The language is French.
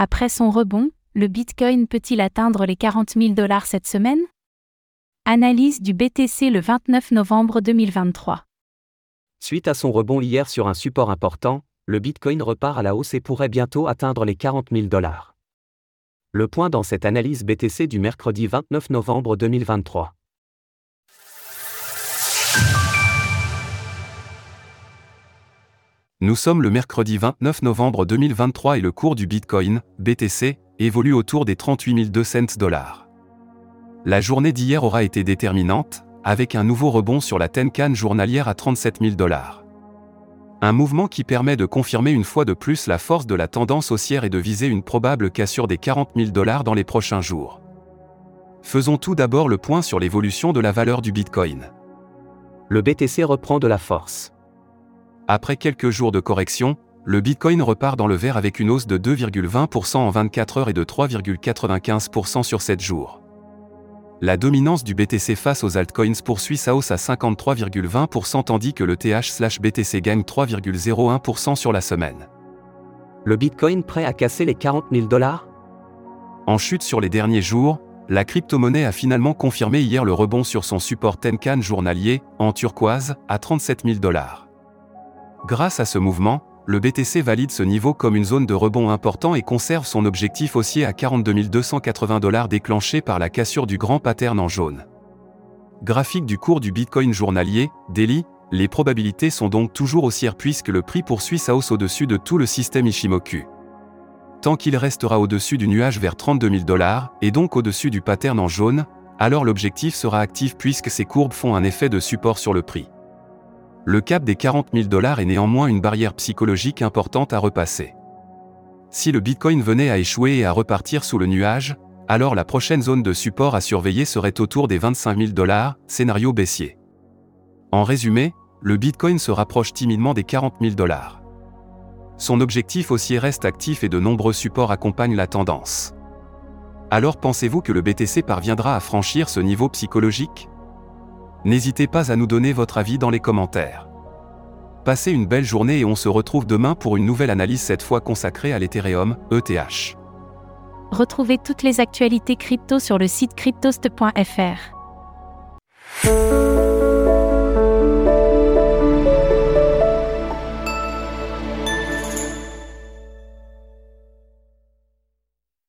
Après son rebond, le Bitcoin peut-il atteindre les 40 000 dollars cette semaine? Analyse du BTC le 29 novembre 2023. Suite à son rebond hier sur un support important, le Bitcoin repart à la hausse et pourrait bientôt atteindre les 40 000 dollars. Le point dans cette analyse BTC du mercredi 29 novembre 2023. Nous sommes le mercredi 29 novembre 2023 et le cours du Bitcoin, BTC, évolue autour des 38 200 dollars. La journée d'hier aura été déterminante, avec un nouveau rebond sur la Tenkan journalière à 37 000 dollars. Un mouvement qui permet de confirmer une fois de plus la force de la tendance haussière et de viser une probable cassure des 40 000 dollars dans les prochains jours. Faisons tout d'abord le point sur l'évolution de la valeur du Bitcoin. Le BTC reprend de la force. Après quelques jours de correction, le Bitcoin repart dans le vert avec une hausse de 2,20% en 24 heures et de 3,95% sur 7 jours. La dominance du BTC face aux altcoins poursuit sa hausse à 53,20% tandis que le TH/BTC gagne 3,01% sur la semaine. Le Bitcoin prêt à casser les 40 000 dollars? En chute sur les derniers jours, la crypto-monnaie a finalement confirmé hier le rebond sur son support Tenkan journalier, en turquoise, à 37 000 dollars. Grâce à ce mouvement, le BTC valide ce niveau comme une zone de rebond important et conserve son objectif haussier à 42 280 dollars déclenché par la cassure du grand pattern en jaune. Graphique du cours du Bitcoin journalier, daily, les probabilités sont donc toujours haussières puisque le prix poursuit sa hausse au-dessus de tout le système Ishimoku. Tant qu'il restera au-dessus du nuage vers 32 000 dollars, et donc au-dessus du pattern en jaune, alors l'objectif sera actif puisque ces courbes font un effet de support sur le prix le cap des 40 000 dollars est néanmoins une barrière psychologique importante à repasser. Si le Bitcoin venait à échouer et à repartir sous le nuage, alors la prochaine zone de support à surveiller serait autour des 25 000 dollars, scénario baissier. En résumé, le Bitcoin se rapproche timidement des 40 000 dollars. Son objectif haussier reste actif et de nombreux supports accompagnent la tendance. Alors pensez-vous que le BTC parviendra à franchir ce niveau psychologique? N'hésitez pas à nous donner votre avis dans les commentaires. Passez une belle journée et on se retrouve demain pour une nouvelle analyse cette fois consacrée à l'Ethereum, ETH. Retrouvez toutes les actualités crypto sur le site cryptost.fr.